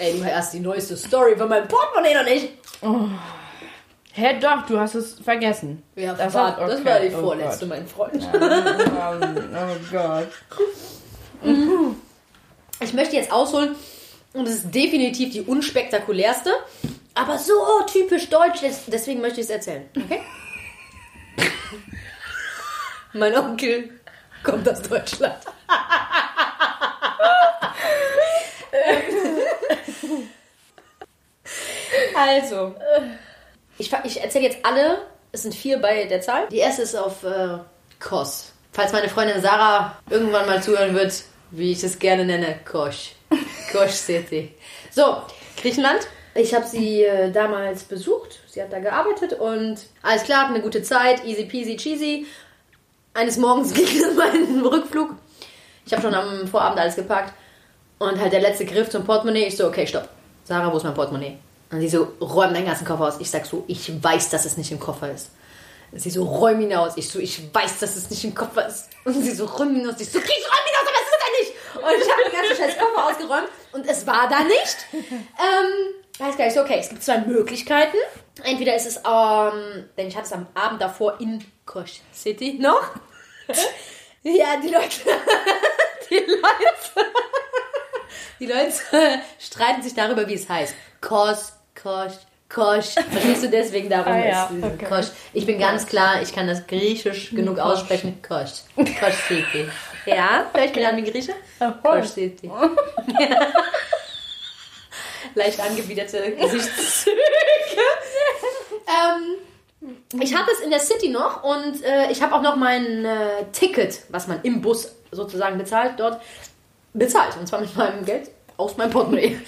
Ey, du hast die neueste Story von meinem Portemonnaie noch nicht. Hä, doch, du hast es vergessen. Ja, Das war, hat- das okay. war die Oh vorletzte, Gott. mein Freund. oh Gott. Ich möchte jetzt ausholen und es ist definitiv die unspektakulärste, aber so typisch deutsch, des- deswegen möchte ich es erzählen. Okay? mein Onkel kommt aus Deutschland. also, ich, ich erzähle jetzt alle, es sind vier bei der Zahl. Die erste ist auf äh, Kos. Falls meine Freundin Sarah irgendwann mal zuhören wird, wie ich es gerne nenne, Kosch. Kosch City. So, Griechenland. Ich habe sie äh, damals besucht. Sie hat da gearbeitet und alles klar, eine gute Zeit, easy peasy cheesy. Eines Morgens ging es mein Rückflug. Ich habe schon am Vorabend alles gepackt. Und halt der letzte Griff zum Portemonnaie. Ich so, okay, stopp. Sarah, wo ist mein Portemonnaie? Und sie so, räum deinen ganzen Koffer aus. Ich sag so, ich weiß, dass es nicht im Koffer ist. Sie so, räum ihn aus. Ich so, ich weiß, dass es nicht im Koffer ist. Und sie so, räum ihn aus. Ich so, ich räum ihn aus, aber es ist da nicht. Und ich habe den ganzen scheiß Koffer ausgeräumt und es war da nicht. Ähm, weiß gar nicht, so, okay, es gibt zwei Möglichkeiten. Entweder ist es, ähm, denn ich hatte es am Abend davor in Kosch City noch. ja, die Leute, die Leute, die Leute streiten sich darüber, wie es heißt. Kos, Kosch, Kosch. Verstehst du deswegen darum? Ah, ja, okay. Kosch. Ich bin ganz klar, ich kann das griechisch genug Kosch. aussprechen. Kosch. Kosch City. Ja, vielleicht bin ich wie Grieche. Kosch City. Ja. Leicht angewiderte Gesichtszüge. ähm, ich habe es in der City noch und äh, ich habe auch noch mein äh, Ticket, was man im Bus sozusagen bezahlt, dort bezahlt. Und zwar mit meinem Geld aus meinem Portemonnaie.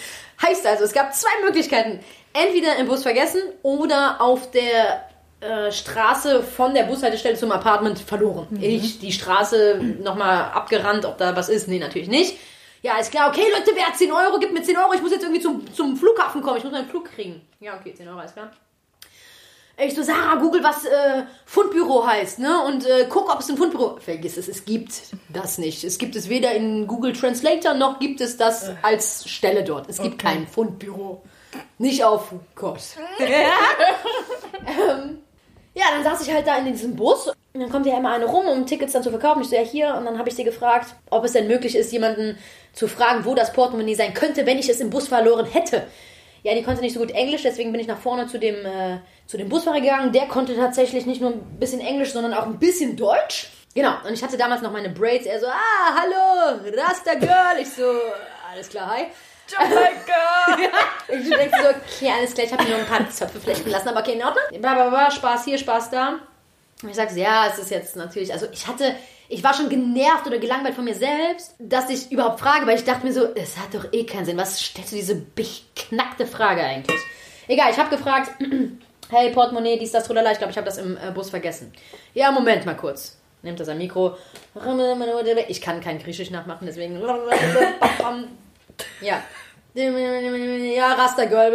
heißt also, es gab zwei Möglichkeiten. Entweder im Bus vergessen oder auf der äh, Straße von der Bushaltestelle zum Apartment verloren. Ich die Straße nochmal abgerannt, ob da was ist. Nee, natürlich nicht. Ja, ist klar, okay, Leute, wer hat 10 Euro? Gib mir 10 Euro, ich muss jetzt irgendwie zum, zum Flughafen kommen, ich muss meinen Flug kriegen. Ja, okay, 10 Euro, alles klar. Ich so, Sarah, google, was äh, Fundbüro heißt, ne? Und äh, guck, ob es ein Fundbüro... Vergiss es, es gibt das nicht. Es gibt es weder in Google Translator, noch gibt es das als Stelle dort. Es gibt kein Fundbüro. Nicht auf Kurs. ähm, ja, dann saß ich halt da in diesem Bus und dann kommt ja immer eine rum, um Tickets dann zu verkaufen. Ich so, ja, hier. Und dann habe ich sie gefragt, ob es denn möglich ist, jemanden zu fragen, wo das Portemonnaie sein könnte, wenn ich es im Bus verloren hätte. Ja, die konnte nicht so gut Englisch, deswegen bin ich nach vorne zu dem, äh, zu dem Busfahrer gegangen. Der konnte tatsächlich nicht nur ein bisschen Englisch, sondern auch ein bisschen Deutsch. Genau, und ich hatte damals noch meine Braids. Er so, ah, hallo, Rasta Girl. Ich so, alles klar, hi. Jamaica! Ich denke so, okay, alles klar, ich habe mir nur ein paar Zöpfe flechten lassen, aber okay, in Ordnung. Bla, bla, bla, Spaß hier, Spaß da. Und ich sage, ja, es ist jetzt natürlich, also ich hatte, ich war schon genervt oder gelangweilt von mir selbst, dass ich überhaupt frage, weil ich dachte mir so, es hat doch eh keinen Sinn. Was stellst du diese beknackte Frage eigentlich? Egal, ich habe gefragt, hey, Portemonnaie, dies, das, trulala, ich glaube, ich habe das im äh, Bus vergessen. Ja, Moment mal kurz. Nimmt er sein Mikro. Ich kann kein Griechisch nachmachen, deswegen. Ja. Ja, Rastergirl.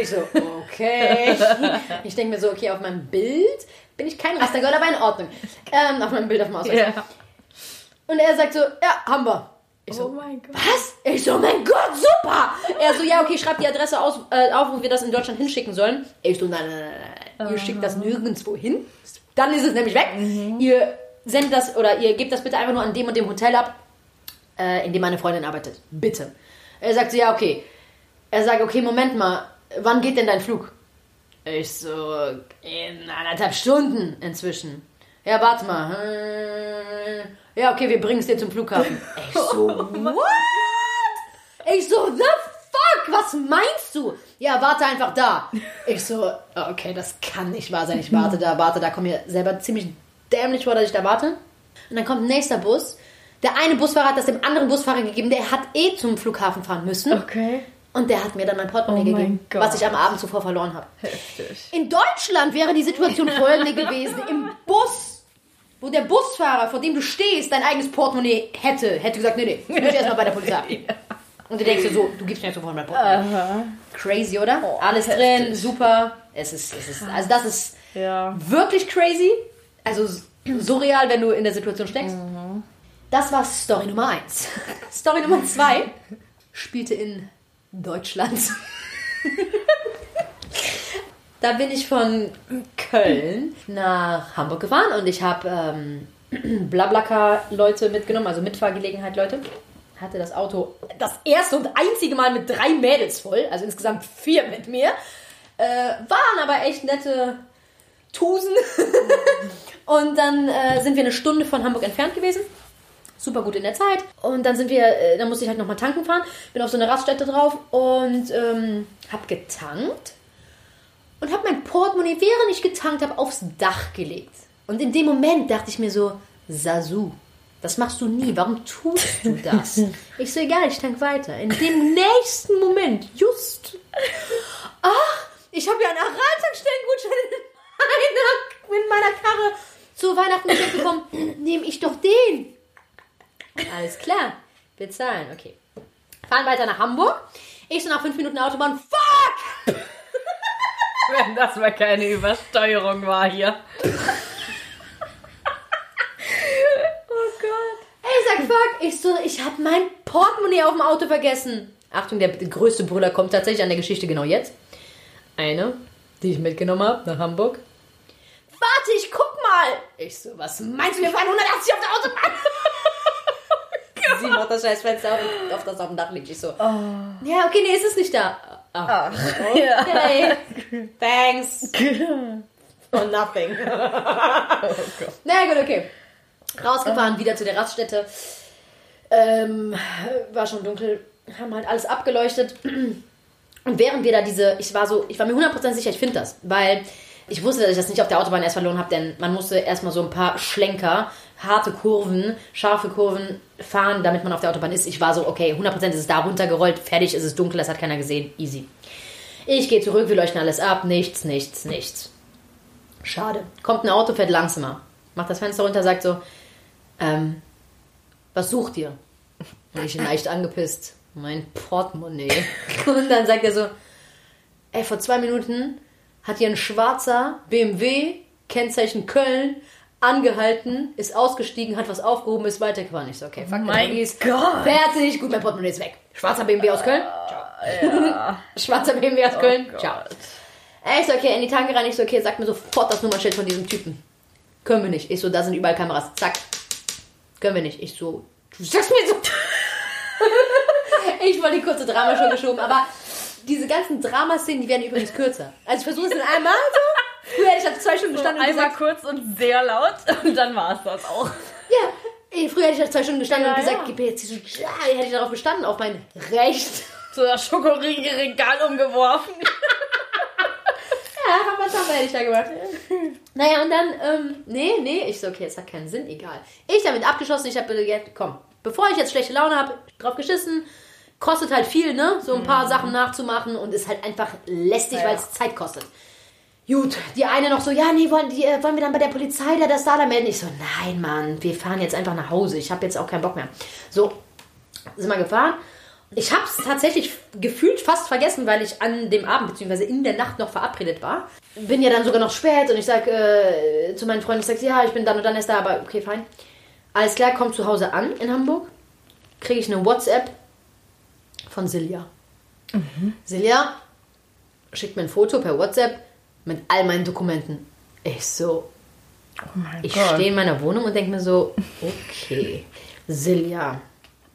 Ich so, okay. Ich denke mir so, okay, auf meinem Bild bin ich kein Rastergirl, aber in Ordnung. Ähm, auf meinem Bild auf dem Ausweis. Ja. Und er sagt so, ja, haben wir. Ich so, Oh mein Gott. was? Ich so, mein Gott, super! Er so, ja, okay, schreib die Adresse aus, äh, auf, wo wir das in Deutschland hinschicken sollen. Ich so, nein, nein, nein, nein. Ihr schickt das nirgendwo hin. Dann ist es nämlich weg. Ihr sendet das, oder ihr gebt das bitte einfach nur an dem und dem Hotel ab, äh, in dem meine Freundin arbeitet. Bitte. Er sagt so, ja, okay. Er sagt, okay, Moment mal, wann geht denn dein Flug? Ich so, in anderthalb Stunden inzwischen. Ja, warte mal. Hm. Ja, okay, wir bringen es dir zum Flughafen. Ich so, what? Ich so, the fuck? Was meinst du? Ja, warte einfach da. Ich so, okay, das kann nicht wahr sein. Ich warte da, warte da. Komm mir selber ziemlich dämlich vor, dass ich da warte. Und dann kommt ein nächster Bus. Der eine Busfahrer hat das dem anderen Busfahrer gegeben. Der hat eh zum Flughafen fahren müssen. Okay. Und der hat mir dann mein Portemonnaie Oh gegeben, Gott. was ich am Abend zuvor verloren habe. Heftig. In Deutschland wäre die Situation folgende gewesen. Im Bus, wo der Busfahrer, vor dem du stehst, dein eigenes Portemonnaie hätte, hätte gesagt, nee, nee, ich muss erstmal bei der Polizei ab. Und du denkst dir so, du gibst mir jetzt sofort mein Portemonnaie. Aha. Crazy, oder? Oh, Alles drin, heftig. super. Es ist, es ist, also das ist Ja. wirklich crazy. Also surreal, wenn du in der Situation steckst. Das war Story Nummer 1. Story Nummer 2 spielte in Deutschlands. da bin ich von Köln nach Hamburg gefahren und ich habe ähm, Blablacar-Leute mitgenommen, also Mitfahrgelegenheit Leute. Hatte das Auto das erste und einzige Mal mit drei Mädels voll, also insgesamt vier mit mir. Äh, waren aber echt nette Tusen. und dann äh, sind wir eine Stunde von Hamburg entfernt gewesen. Super gut in der Zeit. Und dann sind wir, äh, dann musste ich halt nochmal tanken fahren. Bin auf so eine Raststätte drauf und ähm, hab getankt. Und hab mein Portemonnaie, während ich getankt habe, aufs Dach gelegt. Und in dem Moment dachte ich mir so, Sasu, das machst du nie. Warum tust du das? Ich so, egal, ich tank weiter. In dem nächsten Moment, just. Ach, ich habe ja einen Aral-Tankstellengutschein in meiner, in meiner Karre zu Weihnachten geschenkt bekommen. Nehme ich doch den. Alles klar. Bezahlen, okay. Fahren weiter nach Hamburg. Ich so nach fünf Minuten Autobahn. Fuck! Wenn das mal keine Übersteuerung war hier. Oh Gott. Ich sag fuck. Ich so, ich hab mein Portemonnaie auf dem Auto vergessen. Achtung, der größte Brüller kommt tatsächlich an der Geschichte genau jetzt. Eine, die ich mitgenommen habe nach Hamburg. Warte, ich guck mal. Ich so, was meinst du, wir fahren 180 auf der Autobahn? Sie macht das scheiß Fenster auf, auf das auf dem Dach liegt. Ich so, ja, okay, nee, ist es nicht da. Ah, okay. Thanks. For nothing. Na gut, okay. Rausgefahren, wieder zu der Raststätte. Ähm, war schon dunkel, haben halt alles abgeleuchtet. Und während wir da diese, ich war so, ich war mir 100% sicher, ich finde das, weil ich wusste, dass ich das nicht auf der Autobahn erst verloren habe, denn man musste erstmal so ein paar Schlenker, harte Kurven, scharfe Kurven fahren, damit man auf der Autobahn ist. Ich war so, okay, 100% ist es da runtergerollt, fertig, ist es dunkel, das hat keiner gesehen, easy. Ich gehe zurück, wir leuchten alles ab, nichts, nichts, nichts. Schade. Kommt ein Auto, fährt langsamer. Macht das Fenster runter, sagt so, ähm, was sucht ihr? Und ich leicht angepisst. Mein Portemonnaie. Und dann sagt er so, ey, vor zwei Minuten hat hier ein schwarzer BMW, Kennzeichen Köln, angehalten, ist ausgestiegen, hat was aufgehoben, ist weitergefahren. Ich so, okay, fuck, Mein ist Gott. fertig. Gut, mein Portemonnaie ist weg. Schwarzer BMW aus Köln. Ciao. Schwarzer BMW aus Köln. Ciao. Ey, Ich so, okay, in die Tanke rein. Ich so, okay, sag mir sofort das Nummernschild von diesem Typen. Können wir nicht. Ich so, da sind überall Kameras. Zack. Können wir nicht. Ich so, du sagst mir so. ich wollte die kurze Drama schon geschoben, aber diese ganzen Dramaszenen, die werden übrigens kürzer. Also ich versuche es in einmal so. Früher hätte ich da zwei Stunden gestanden und Einmal gesagt, kurz und sehr laut und dann war es das auch. ja. Ey, früher hätte ich da zwei Stunden gestanden Ja, und gesagt, ja. gib mir jetzt diese, ja, hätte ich darauf bestanden, auf mein Recht. So das Schokoriegel-Regal umgeworfen. Ja, Hammer hätte ich da gemacht. Naja, und dann, ähm, nee, nee, ich so, okay, es hat keinen Sinn, egal. Ich damit abgeschossen, ich habe jetzt, komm, bevor ich jetzt schlechte Laune habe, drauf geschissen, kostet halt viel, ne, so ein paar Sachen nachzumachen und ist halt einfach lästig, Ja, weil es Zeit kostet. Gut, die eine noch so, ja, nee, wollen, die, äh, wollen wir dann bei der Polizei da das da da melden? Ich so, nein, Mann, wir fahren jetzt einfach nach Hause, ich habe jetzt auch keinen Bock mehr. So, sind wir gefahren. Ich habe es tatsächlich gefühlt fast vergessen, weil ich an dem Abend bzw. in der Nacht noch verabredet war. Bin ja dann sogar noch spät und ich sag äh, zu meinen Freunden, ich sag, ja, ich bin dann und dann erst da, aber okay, fein. Alles klar, komm zu Hause an in Hamburg. Kriege ich eine WhatsApp von Silja. Silja schickt mir ein Foto per WhatsApp mit all meinen Dokumenten. Ich so, Oh ich stehe in meiner Wohnung und denke mir so, okay, Silja,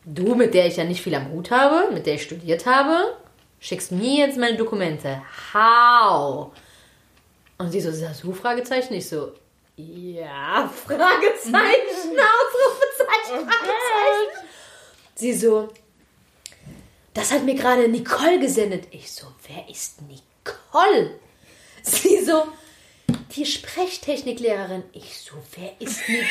du, mit der ich ja nicht viel am Hut habe, mit der ich studiert habe, schickst mir jetzt meine Dokumente. How? Und sie so, Sasu, Fragezeichen? Ich so, ja, Fragezeichen, Ausrufezeichen, Fragezeichen. Sie so, das hat mir gerade Nicole gesendet. Ich so, wer ist Nicole? Sie so, die Sprechtechniklehrerin. Ich so, wer ist Nicole?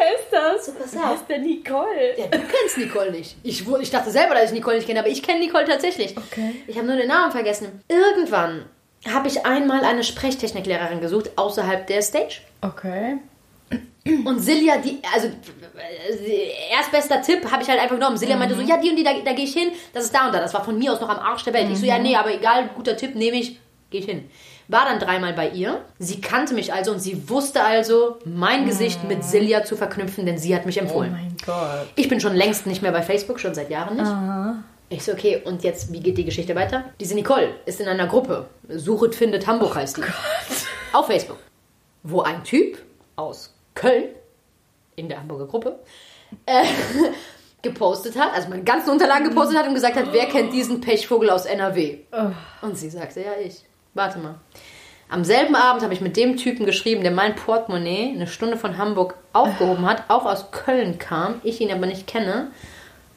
Wer ist das? So, pass Wer auf. ist denn Nicole? Ja, du kennst Nicole nicht. Ich, ich dachte selber, dass ich Nicole nicht kenne, aber ich kenne Nicole tatsächlich. Okay. Ich habe nur den Namen vergessen. Irgendwann habe ich einmal eine Sprechtechniklehrerin gesucht, außerhalb der Stage. Okay. Und Silja, die, also äh, erstbester Tipp habe ich halt einfach genommen. Silja meinte so, ja, die und die, da, da gehe ich hin, das ist da und da. Das war von mir aus noch am Arsch der Welt. Ich so, ja, nee, aber egal, guter Tipp, nehme ich, gehe ich hin. War dann dreimal bei ihr. Sie kannte mich also und sie wusste also, mein Gesicht mit Silja zu verknüpfen, denn sie hat mich Oh empfohlen. mein Gott. Ich bin schon längst nicht mehr bei Facebook, schon seit Jahren nicht. Ich so, okay, und jetzt, wie geht die Geschichte weiter? Diese Nicole ist in einer Gruppe. Suchet, findet Hamburg heißt die. Auf Facebook. Wo ein Typ aus Köln, in der Hamburger Gruppe, äh, gepostet hat, also meine ganzen Unterlagen gepostet hat und gesagt hat, wer kennt diesen Pechvogel aus NRW? Und sie sagte, ja, ich. Warte mal. Am selben Abend habe ich mit dem Typen geschrieben, der mein Portemonnaie eine Stunde von Hamburg aufgehoben hat, auch aus Köln kam, ich ihn aber nicht kenne.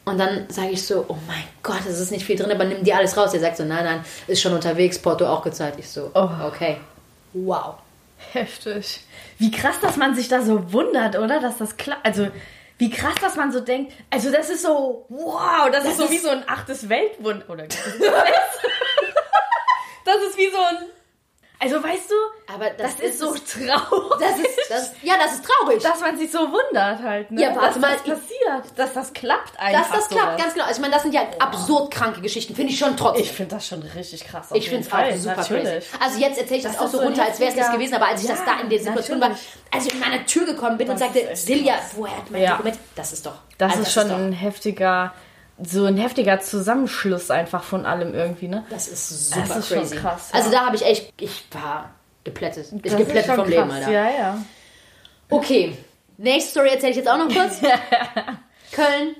Und dann sage ich so, oh mein Gott, es ist nicht viel drin, aber nimm dir alles raus. Er sagt so, nein, nein, ist schon unterwegs, Porto auch gezahlt. Ich so, Oh. okay. Wow. Heftig. Wie krass, dass man sich da so wundert, oder? Dass das klappt. Also, wie krass, dass man so denkt. Also, das ist so, wow, das, ist so ist- wie so ein achtes Weltwunder. Oder das ist wie so ein. Also, weißt du, Aber das, das, ist so traurig. Das ist, das, ja, das ist traurig. dass man sich so wundert halt, ne? Ja, warte dass mal, das passiert, dass das klappt einfach. dass das klappt, sowas. ganz genau. Also, ich meine, das sind ja absurd kranke Geschichten, finde ich schon trotzdem. Ich finde das schon richtig krass. Ich finde es auch super natürlich. crazy. Also jetzt erzähle ich das, Das auch ist so runter, als wäre es das gewesen, aber als ich das Ja, da in der Situation war, natürlich. als ich in meine Tür gekommen bin und Das sagte, ist echt Silja, woher hat mein Ja. Dokument? Das ist doch. Das also ist schon doch, ein heftiger, so ein heftiger Zusammenschluss einfach von allem irgendwie, ne? Das ist super Das ist crazy. krass, ja. Also da habe ich echt, ich war geplättet. Ich Das geplättet vom Leben, krass, Alter. Ja, ja. Okay, nächste Story erzähle ich jetzt auch noch kurz. Köln.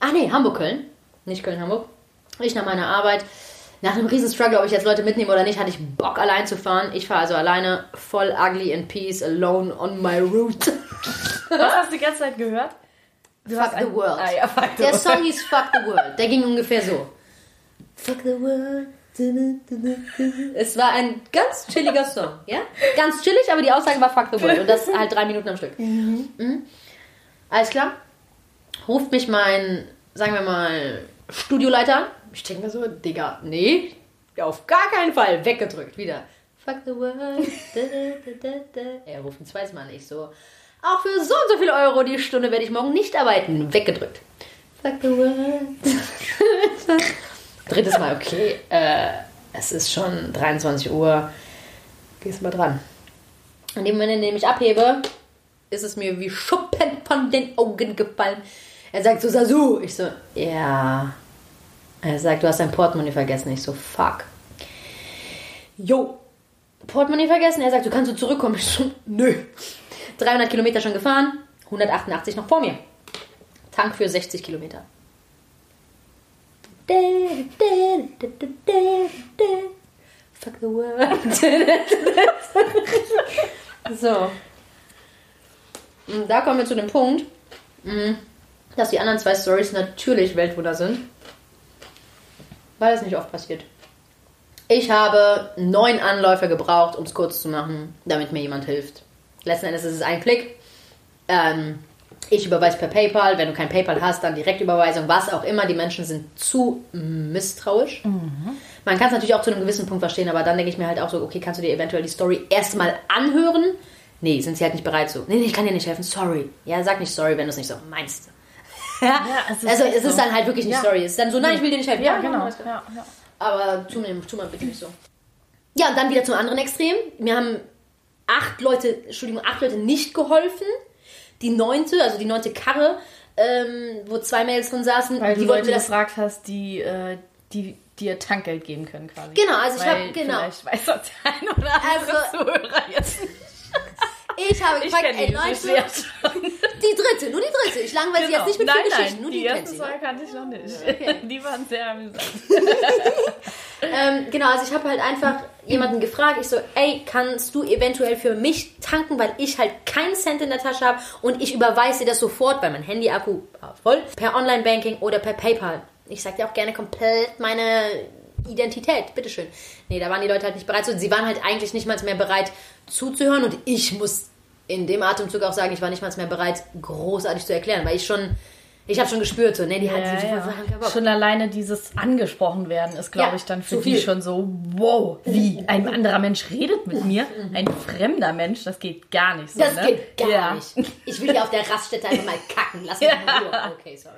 Ach nee, Hamburg-Köln. Nicht Köln-Hamburg. Ich nach meiner Arbeit. Nach einem riesen Struggle, ob ich jetzt Leute mitnehme oder nicht, hatte ich Bock allein zu fahren. Ich fahre also alleine, voll ugly in peace, alone on my route. Was hast du die ganze Zeit gehört? Fuck the world. Ah, ja, fuck the Der world. Song hieß Fuck the World. Der ging ungefähr so. Fuck the world. Es war ein ganz chilliger Song, ja? Ganz chillig, aber die Aussage war Fuck the World. Und das halt drei Minuten am Stück. Mhm. Alles klar? Ruft mich mein, sagen wir mal, Studioleiter an. Ich denke mir so, Digga, nee, auf gar keinen Fall. Weggedrückt, wieder. Fuck the world. Da, da, da, da. Er ruft ein zweites Mal an. Ich so, auch für so und so viele Euro die Stunde werde ich morgen nicht arbeiten. Weggedrückt. Fuck the world. Drittes Mal, okay, äh, es ist schon 23 Uhr. Gehst mal dran. In dem Moment, in dem ich abhebe, ist es mir wie Schuppen von den Augen gefallen. Er sagt so, Sasu. Ich so, ja. Er sagt, du hast dein Portemonnaie vergessen. Ich so, fuck. Jo. Portemonnaie vergessen. Er sagt, du kannst so zurückkommen. Ich so, nö. 300 Kilometer schon gefahren, 188 noch vor mir. Tank für 60 Kilometer. Fuck the world. so. Und da kommen wir zu dem Punkt, mh, dass die anderen zwei Stories natürlich Weltwunder sind. Weil es nicht oft passiert. Ich habe neun Anläufe gebraucht, um es kurz zu machen, damit mir jemand hilft. Letzten Endes ist es ein Klick. Ähm, ich überweise per PayPal. Wenn du kein PayPal hast, dann Direktüberweisung, was auch immer. Die Menschen sind zu misstrauisch. Man kann es natürlich auch zu einem gewissen Punkt verstehen, aber dann denke ich mir halt auch so, okay, kannst du dir eventuell die Story erstmal anhören? Nee, sind sie halt nicht bereit zu. Nee, nee, ich kann dir nicht helfen, sorry. Ja, sag nicht sorry, wenn du es nicht so meinst. ja, es also es ist so. dann halt wirklich nicht Ja. sorry. Es ist dann so, nein, ich will dir nicht helfen. Ja, genau. alles klar. Ja, ja. Aber tu mir, tu mal bitte nicht so. Ja, und dann wieder zum anderen Extrem. Mir haben acht Leute, Entschuldigung, acht Leute nicht geholfen. Die neunte, also die neunte Karre, ähm, wo zwei Mädels drin saßen, Weil die wollten Leute das. gefragt hast, die, äh, die dir Tankgeld geben können quasi. Genau, also ich Weil hab- genau. Vielleicht weiß das der ein oder andere Also- Zuhörer jetzt. Ich habe Ich gefragt, kenne ey die Leute, die dritte, nur die dritte. Ich langweile sie jetzt nicht mit nein, vielen nein, Geschichten, nur die, die ersten zwei kannte ich noch nicht. Okay. Die waren sehr amüsant. Ähm, genau, also ich habe halt einfach jemanden gefragt. Ich so, ey, kannst du eventuell für mich tanken, weil ich halt keinen Cent in der Tasche habe und ich überweise dir das sofort, weil mein Handy-Akku war voll, per Online-Banking oder per PayPal. Ich sag dir auch gerne komplett meine Identität, bitteschön. Nee, da waren die Leute halt nicht bereit zu. Sie waren halt eigentlich nicht mal mehr bereit zuzuhören und ich muss in dem Atemzug auch sagen, ich war nicht mal mehr bereit, großartig zu erklären, weil ich schon, ich habe schon gespürt, so, nee, die halt, Ja, die, die, ja. Schon alleine dieses angesprochen werden ist, glaube Ja, ich, dann für die viel. schon so, wow, wie ein anderer Mensch redet mit mir, ein fremder Mensch, das geht gar nicht so. Das ne? geht gar ja. nicht. Ich will hier auf der Raststätte einfach mal kacken. Lass mich in Ruhe. Okay, sorry.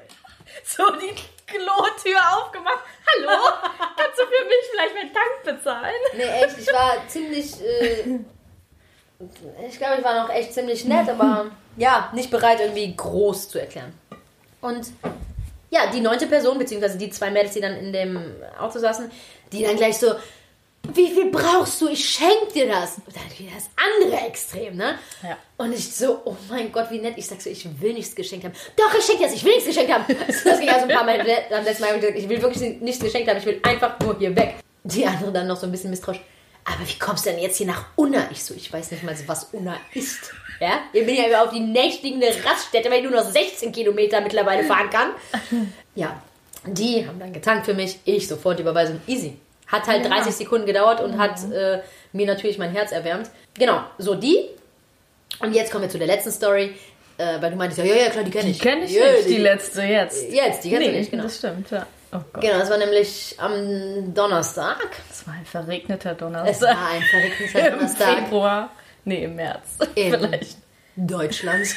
So die Klotür aufgemacht. Hallo, kannst du für mich vielleicht meinen Tank bezahlen? Nee, echt, ich war ziemlich. Äh, ich glaube, ich war noch echt ziemlich nett, aber ja, nicht bereit, irgendwie groß zu erklären. Und ja, die neunte Person, beziehungsweise die zwei Mädels, die dann in dem Auto saßen, die dann gleich so, wie viel brauchst du? Ich schenk dir das. Und dann wieder das andere Extrem, ne? Ja. Und ich so, oh mein Gott, wie nett. Ich sag so, ich will nichts geschenkt haben. Doch, ich schenk dir das, ich will nichts geschenkt haben. Das ging also ein paar Mal am letzten Mal. gesagt, Ich will wirklich nichts geschenkt haben, ich will einfach nur hier weg. Die andere dann noch so ein bisschen misstrauisch. Aber wie kommst du denn jetzt hier nach Unna? Ich so, ich weiß nicht mal, was Unna ist. Ja? Ich bin ja auf die nächtige Raststätte, weil ich nur noch 16 Kilometer mittlerweile fahren kann. Ja, die haben dann getankt für mich. Ich sofort Überweisung. Easy. Hat halt 30 Sekunden gedauert und hat äh, mir natürlich mein Herz erwärmt. Genau, so die. Und jetzt kommen wir zu der letzten Story. Äh, weil du meintest, ja, ja, ja, klar, die kenne ich. Die kenne ich ja, nicht, die letzte jetzt. Jetzt, die kennst nee, du nicht, genau. das stimmt, ja. Oh. Genau, das war nämlich am Donnerstag. Das war ein verregneter Es Donnerstag. war ein verregneter Im Donnerstag Februar. Nee, im März. in Vielleicht. Deutschland.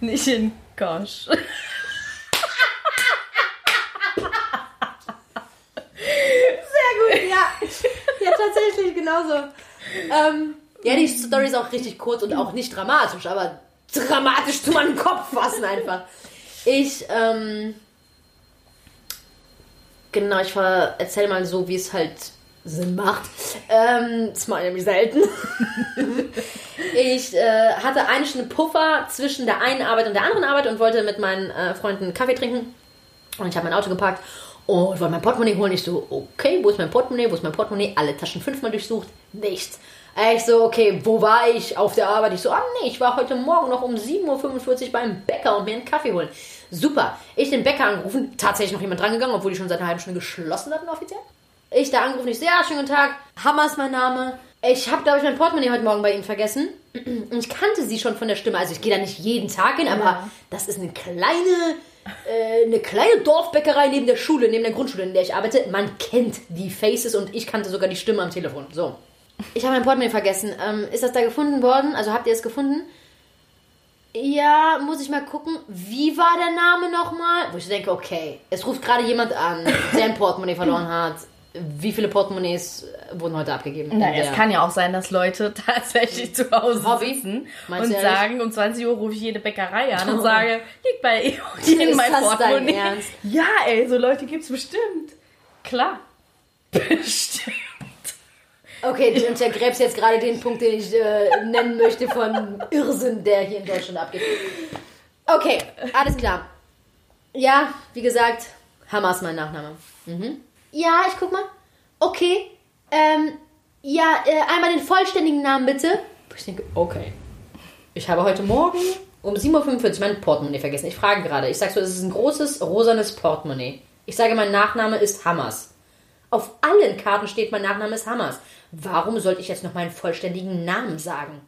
Nicht in Gosch. Sehr gut, ja. Ja, tatsächlich, genauso. Ähm, ja, die Story ist auch richtig kurz und auch nicht dramatisch, aber dramatisch zu meinem Kopf fassen einfach. Ich, ähm, genau, ich ver- erzähl mal so, wie es halt Sinn macht. Ähm, das mache ich nämlich selten. ich äh, hatte eine Stunde Puffer zwischen der einen Arbeit und der anderen Arbeit und wollte mit meinen äh, Freunden Kaffee trinken. Und ich habe mein Auto geparkt und wollte mein Portemonnaie holen. Ich so, okay, wo ist mein Portemonnaie? Wo ist mein Portemonnaie? Alle Taschen fünfmal durchsucht. Nichts. Ich so, okay, wo war ich auf der Arbeit? Ich so, ah nee, ich war heute Morgen noch um 7.45 Uhr beim Bäcker und mir einen Kaffee holen. Super. Ich den Bäcker angerufen, tatsächlich noch jemand drangegangen, obwohl die schon seit einer halben Stunde geschlossen hatten offiziell. Ich da angerufen, ich so, ja, schönen guten Tag, Hammer ist mein Name. Ich habe, glaube ich, mein Portemonnaie heute Morgen bei Ihnen vergessen. Und ich kannte sie schon von der Stimme. Also ich gehe da nicht jeden Tag hin, aber Ja. das ist eine kleine, äh, eine kleine Dorfbäckerei neben der Schule, neben der Grundschule, in der ich arbeite. Man kennt die Faces und ich kannte sogar die Stimme am Telefon. So. Ich habe mein Portemonnaie vergessen. Ähm, ist das da gefunden worden? Also habt ihr es gefunden? Ja, muss ich mal gucken. Wie war der Name nochmal? Wo ich denke, okay, es ruft gerade jemand an, der ein Portemonnaie verloren hat. Wie viele Portemonnaies wurden heute abgegeben? Na, es kann ja auch sein, dass Leute tatsächlich zu Hause Hobby? sitzen Meinst und sagen, um 20 Uhr rufe ich jede Bäckerei an und sage, liegt bei Ihnen mein Portemonnaie. Ernst? Ja, ey, so Leute gibt's bestimmt. Klar. Bestimmt. Okay, du untergräbst jetzt gerade den Punkt, den ich äh, nennen möchte von Irrsinn, der hier in Deutschland abgeht. Okay, alles klar. Ja, wie gesagt, ist mein Nachname. Mhm. Ja, ich guck mal. Okay. Ähm, ja, äh, einmal den vollständigen Namen bitte. Ich denke, okay. Ich habe heute Morgen um 7.45 Uhr mein Portemonnaie vergessen. Ich frage gerade. Ich sage so, es ist ein großes, rosanes Portemonnaie. Ich sage, mein Nachname ist Hammers. Auf allen Karten steht, mein Nachname ist Hammers. Warum sollte ich jetzt noch meinen vollständigen Namen sagen?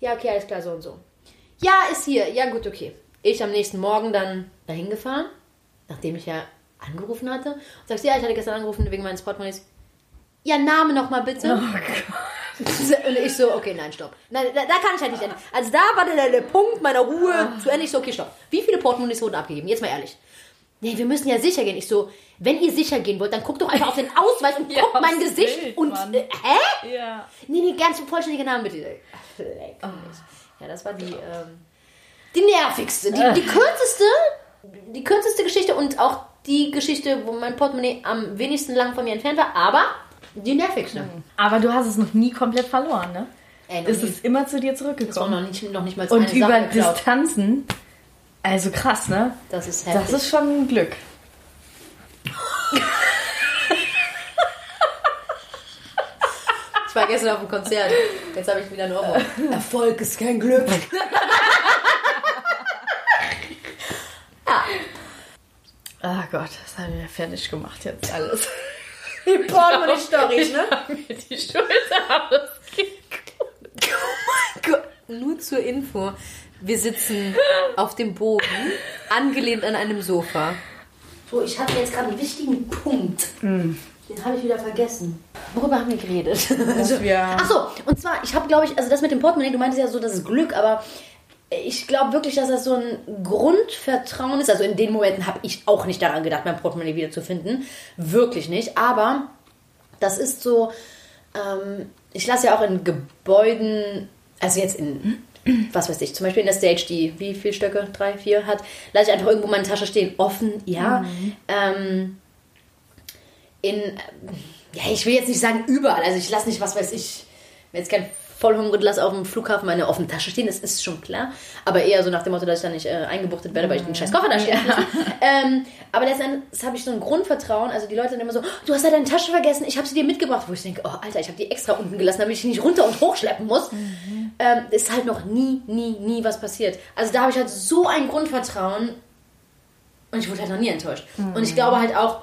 Ja, okay, alles klar, so und so. Ja, ist hier. Ja, gut, okay. Ich am nächsten Morgen dann dahin gefahren, nachdem ich ja angerufen hatte. Und sagst, ja, ich hatte gestern angerufen wegen meines Portemonnaies. Ja, Name nochmal bitte. Und ich so, okay, nein, stopp. Nein, da, da kann ich halt nicht enden. Also da war der, der Punkt meiner Ruhe zu Ende. Ich so, okay, stopp. Wie viele Portemonnaies wurden abgegeben? Jetzt mal ehrlich. Nee, wir müssen ja sicher gehen. Ich so, wenn ihr sicher gehen wollt, dann guckt doch einfach auf den Ausweis und Ja, guckt mein Gesicht Bild, und, äh, hä? Ja. Nee, nee, ganz vollständiger Name bitte. Ach, mich. Ja, das war die, ähm, die nervigste, die, die kürzeste, die kürzeste Geschichte und auch die Geschichte, wo mein Portemonnaie am wenigsten lang von mir entfernt war, aber die nervigste. Aber du hast es noch nie komplett verloren, ne? Ey, noch Es ist immer zu dir zurückgekommen. noch nicht, noch nicht mal Und über Sache. Distanzen. Also krass, ne? Das ist heftig. Das ist schon ein Glück. ich war gestern auf dem Konzert. Jetzt habe ich wieder einen Ohrwurm. Erfolg ist kein Glück. Ah Gott, das haben wir fertig gemacht jetzt alles. Die Portemonnaie-Storys, ne? Haben wir die Schulter ausgeguckt. Gott, Nur zur Info. Wir sitzen auf dem Boden, angelehnt an einem Sofa. So, ich hatte jetzt gerade einen wichtigen Punkt. Den habe ich wieder vergessen. Worüber haben wir geredet? Dass wir Ach so, und zwar, ich habe, glaube ich, also das mit dem Portemonnaie, du meintest ja so, das ist Glück, aber ich glaube wirklich, dass das so ein Grundvertrauen ist. Also in den Momenten habe ich auch nicht daran gedacht, mein Portemonnaie wiederzufinden. Wirklich nicht. Aber das ist so, ähm, ich lasse ja auch in Gebäuden, also jetzt in, was weiß ich, zum Beispiel in der Stage, die wie viele Stöcke, drei, vier hat, lasse ich einfach irgendwo meine Tasche stehen, offen, ja. Mhm. Ähm, in, ja, ich will jetzt nicht sagen überall, also ich lasse nicht, was weiß ich, jetzt kein vollhungrig lasse auf dem Flughafen meine offene Tasche stehen, das ist schon klar. Aber eher so nach dem Motto, dass ich dann nicht äh, eingebuchtet werde, weil ich den scheiß Koffer da stehe. Ja. ähm, aber letztendlich habe ich so ein Grundvertrauen. Also die Leute sind immer so, du hast ja deine Tasche vergessen, ich habe sie dir mitgebracht. Wo ich denke, oh Alter, ich habe die extra unten gelassen, damit ich die nicht runter und hochschleppen muss. Mhm. Ähm, ist halt noch nie, nie, nie was passiert. Also da habe ich halt so ein Grundvertrauen und ich wurde halt noch nie enttäuscht. Mhm. Und ich glaube halt auch,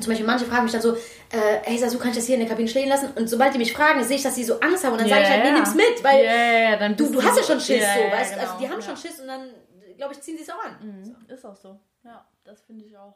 zum Beispiel manche fragen mich dann so, äh, hey Sasu, kann ich das hier in der Kabine stehen lassen? Und sobald die mich fragen, sehe ich, dass sie so Angst haben und dann yeah, sage ich halt, nee, nimm's mit, weil yeah, dann du, du hast ja schon Schiss, yeah, so, weißt du? Also genau, also die haben ja. schon Schiss und dann, glaube ich, ziehen sie es auch an. Mhm, so. Ist auch so. Ja, das finde ich auch.